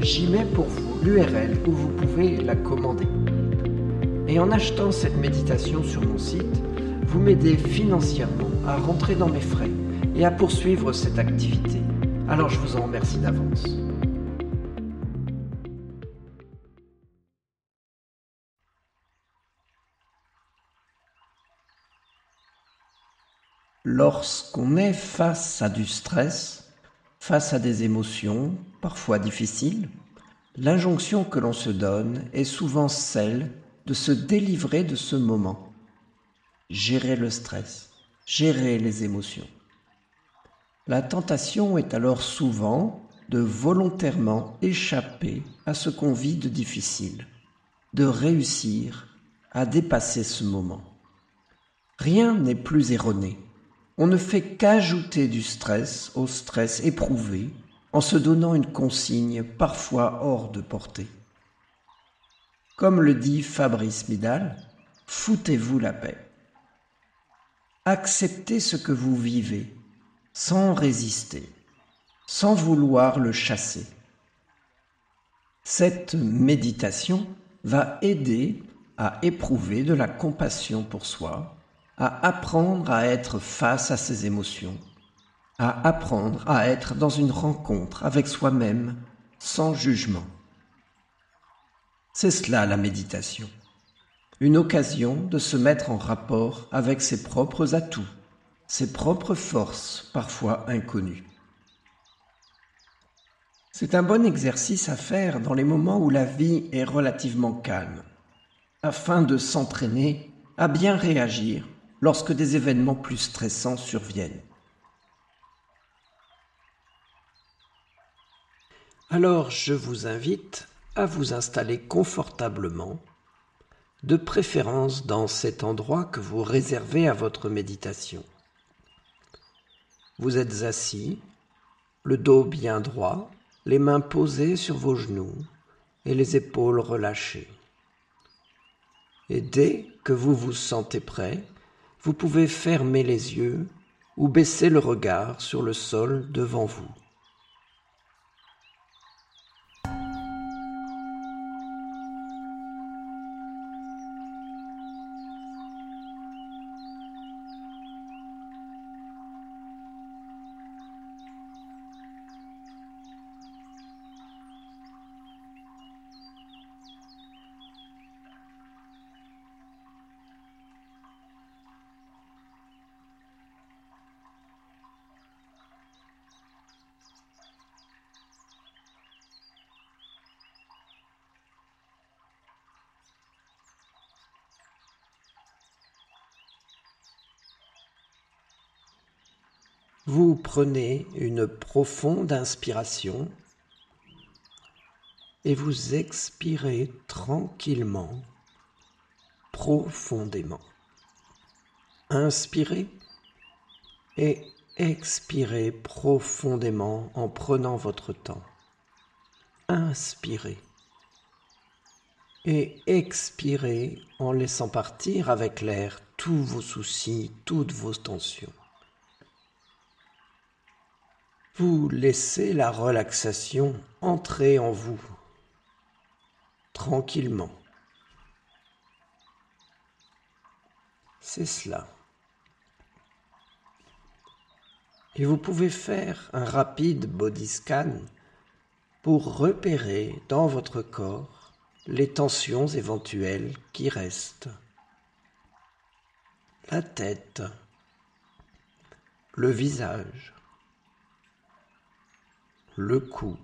j'y mets pour vous l'URL où vous pouvez la commander. Et en achetant cette méditation sur mon site, vous m'aidez financièrement à rentrer dans mes frais et à poursuivre cette activité. Alors je vous en remercie d'avance. Lorsqu'on est face à du stress, face à des émotions parfois difficiles, L'injonction que l'on se donne est souvent celle de se délivrer de ce moment, gérer le stress, gérer les émotions. La tentation est alors souvent de volontairement échapper à ce qu'on vit de difficile, de réussir à dépasser ce moment. Rien n'est plus erroné. On ne fait qu'ajouter du stress au stress éprouvé en se donnant une consigne parfois hors de portée. Comme le dit Fabrice Midal, foutez-vous la paix. Acceptez ce que vous vivez sans résister, sans vouloir le chasser. Cette méditation va aider à éprouver de la compassion pour soi, à apprendre à être face à ses émotions, à apprendre à être dans une rencontre avec soi-même sans jugement. C'est cela la méditation, une occasion de se mettre en rapport avec ses propres atouts, ses propres forces parfois inconnues. C'est un bon exercice à faire dans les moments où la vie est relativement calme, afin de s'entraîner à bien réagir lorsque des événements plus stressants surviennent. Alors je vous invite à vous installer confortablement, de préférence dans cet endroit que vous réservez à votre méditation. Vous êtes assis, le dos bien droit, les mains posées sur vos genoux et les épaules relâchées. Et dès que vous vous sentez prêt, vous pouvez fermer les yeux ou baisser le regard sur le sol devant vous. Vous prenez une profonde inspiration et vous expirez tranquillement, profondément. Inspirez et expirez profondément en prenant votre temps. Inspirez. et expirez en laissant partir avec l'air tous vos soucis, toutes vos tensions. Vous laissez la relaxation entrer en vous tranquillement. C'est cela. Et vous pouvez faire un rapide body scan pour repérer dans votre corps les tensions éventuelles qui restent. La tête, le visage, le cou,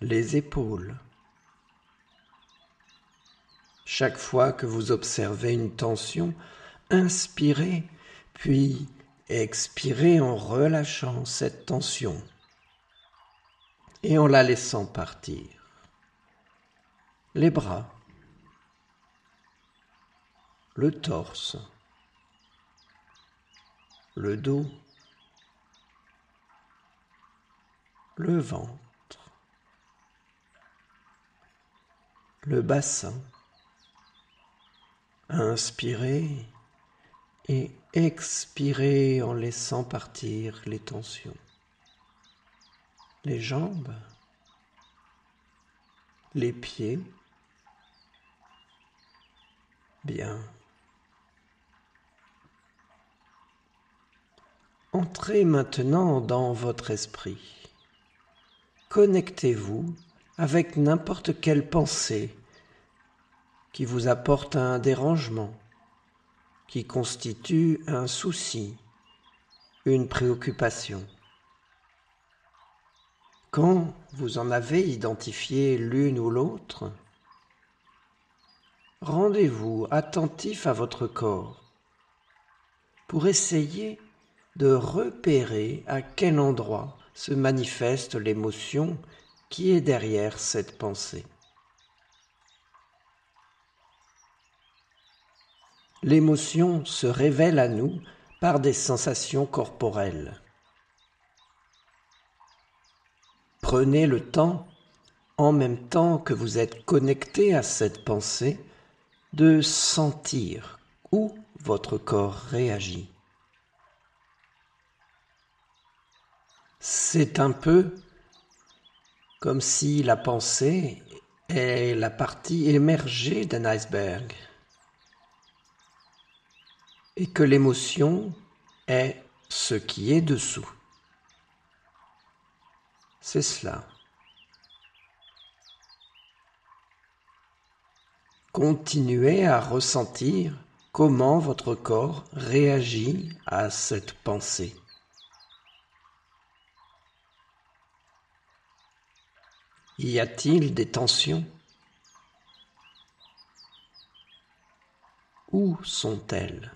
les épaules. Chaque fois que vous observez une tension, inspirez, puis expirez en relâchant cette tension et en la laissant partir. Les bras, le torse, le dos, le ventre, le bassin. Inspirez et expirez en laissant partir les tensions les jambes, les pieds. Bien. Entrez maintenant dans votre esprit. Connectez-vous avec n'importe quelle pensée qui vous apporte un dérangement, qui constitue un souci, une préoccupation. Quand vous en avez identifié l'une ou l'autre, rendez-vous attentif à votre corps pour essayer de repérer à quel endroit se manifeste l'émotion qui est derrière cette pensée. L'émotion se révèle à nous par des sensations corporelles. Prenez le temps, en même temps que vous êtes connecté à cette pensée, de sentir où votre corps réagit. C'est un peu comme si la pensée est la partie émergée d'un iceberg et que l'émotion est ce qui est dessous. C'est cela. Continuez à ressentir comment votre corps réagit à cette pensée. Y a-t-il des tensions? Où sont-elles?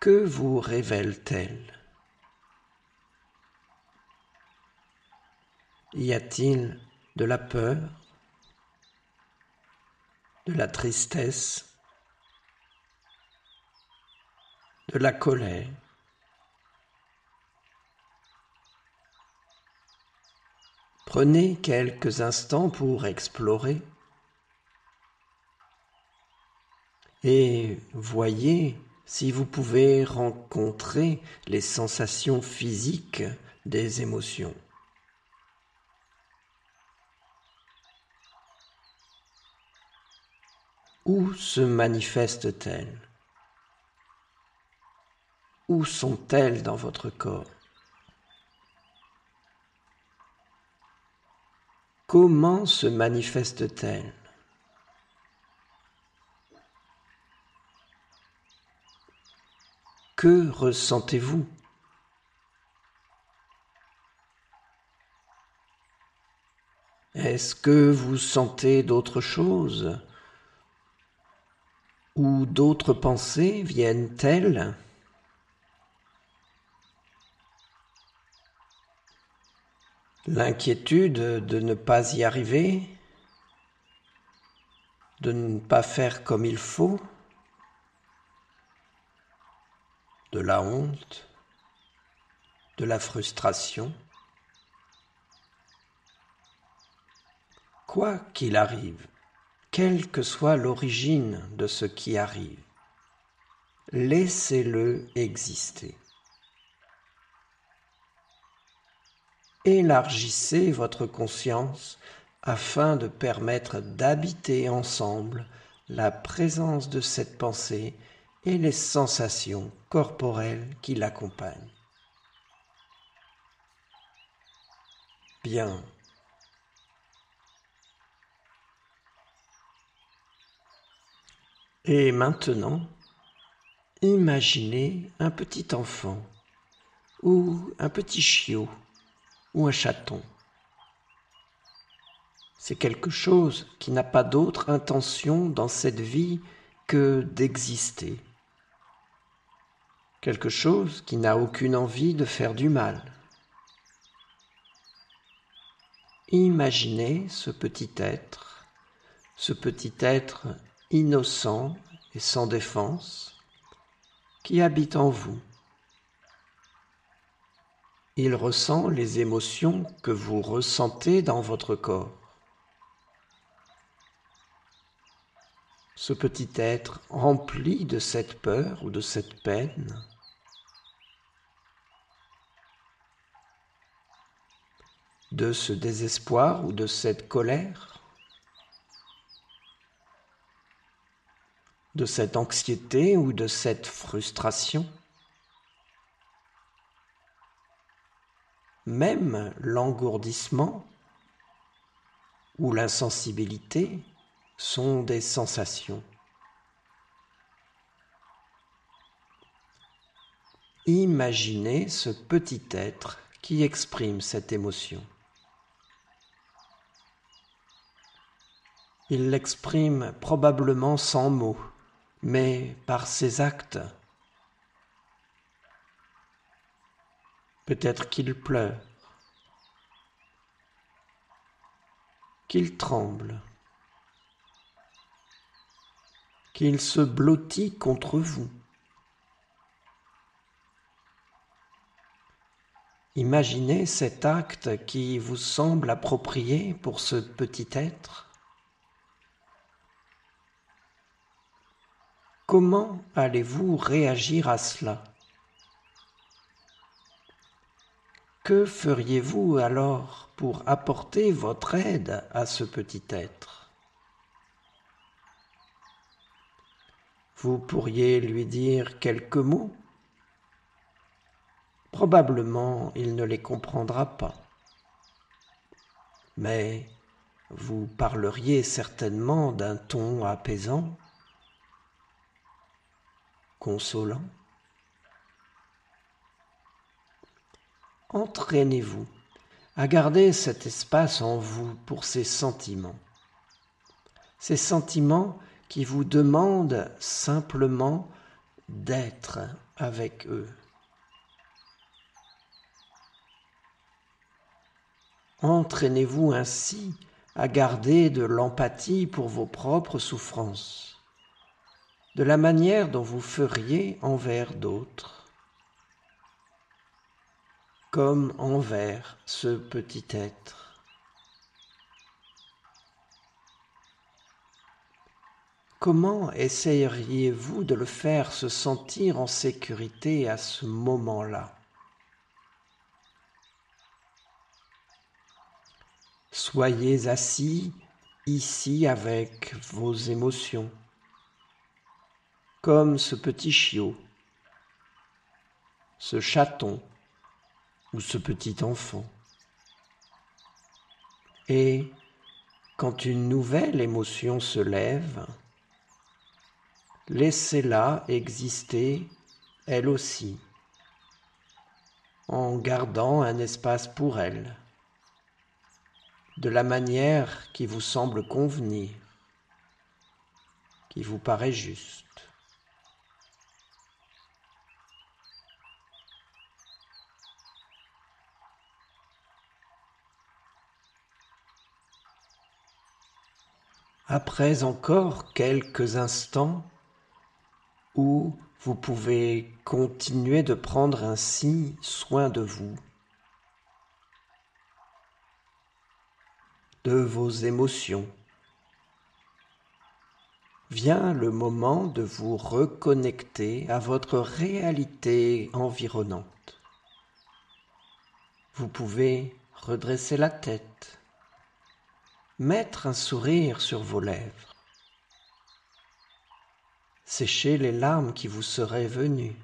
Que vous révèlent-elles? Y a-t-il de la peur, de la tristesse, de la colère? Prenez quelques instants pour explorer. Et voyez si vous pouvez rencontrer les sensations physiques des émotions. Où se manifestent-elles? Où sont-elles dans votre corps? Comment se manifestent-elles Que ressentez-vous? Est-ce que vous sentez d'autres choses? Ou d'autres pensées viennent-elles? l'inquiétude de ne pas y arriver, de ne pas faire comme il faut, de la honte, de la frustration. Quoi qu'il arrive, quelle que soit l'origine de ce qui arrive, laissez-le exister. Élargissez votre conscience afin de permettre d'habiter ensemble la présence de cette pensée et les sensations corporelles qui l'accompagnent. Bien. Et maintenant, imaginez un petit enfant ou un petit chiot un chaton. C'est quelque chose qui n'a pas d'autre intention dans cette vie que d'exister. Quelque chose qui n'a aucune envie de faire du mal. Imaginez ce petit être, ce petit être innocent et sans défense qui habite en vous. Il ressent les émotions que vous ressentez dans votre corps. Ce petit être rempli de cette peur ou de cette peine de ce désespoir ou de cette colère de cette anxiété ou de cette frustration. Même l'engourdissement ou l'insensibilité sont des sensations. Imaginez ce petit être qui exprime cette émotion. Il l'exprime probablement sans mots mais par ses actes. Peut-être qu'il pleure, qu'il tremble, qu'il se blottit contre vous. Imaginez cet acte qui vous semble approprié pour ce petit être. Comment allez-vous réagir à cela? Que feriez-vous alors pour apporter votre aide à ce petit être? Vous pourriez lui dire quelques mots? Probablement il ne les comprendra pas. Mais vous parleriez certainement d'un ton apaisant consolant. Entraînez-vous à garder cet espace en vous pour ces sentiments. Ces sentiments qui vous demandent simplement d'être avec eux. Entraînez-vous ainsi à garder de l'empathie pour vos propres souffrances de la manière dont vous feriez envers d'autres, comme envers ce petit être. Comment essayeriez-vous de le faire se sentir en sécurité à ce moment-là? Soyez assis ici avec vos émotions comme ce petit chiot, ce chaton ou ce petit enfant. Et quand une nouvelle émotion se lève, laissez-la exister elle aussi, en gardant un espace pour elle, de la manière qui vous semble convenir, qui vous paraît juste. Après encore quelques instants où vous pouvez continuer de prendre ainsi soin de vous, de vos émotions. Vient le moment de vous reconnecter à votre réalité environnante. Vous pouvez redresser la tête, mettre un sourire sur vos lèvres, sécher les larmes qui vous seraient venues.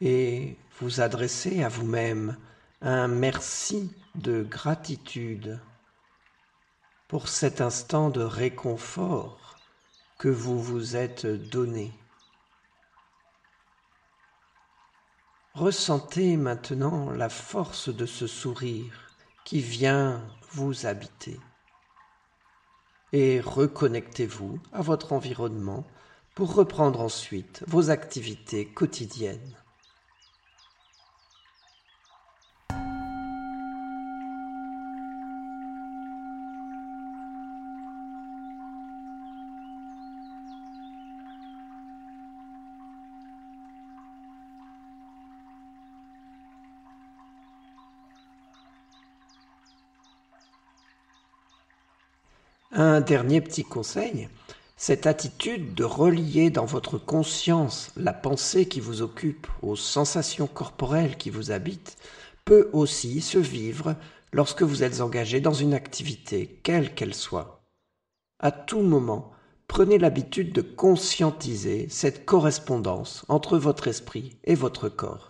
Et vous adresser à vous-même un merci de gratitude pour cet instant de réconfort que vous vous êtes donné. Ressentez maintenant la force de ce sourire qui vient vous habiter et reconnectez-vous à votre environnement pour reprendre ensuite vos activités quotidiennes. Un dernier petit conseil, cette attitude de relier dans votre conscience la pensée qui vous occupe aux sensations corporelles qui vous habitent peut aussi se vivre lorsque vous êtes engagé dans une activité, quelle qu'elle soit. À tout moment, prenez l'habitude de conscientiser cette correspondance entre votre esprit et votre corps.